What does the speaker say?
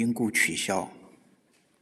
因故取消。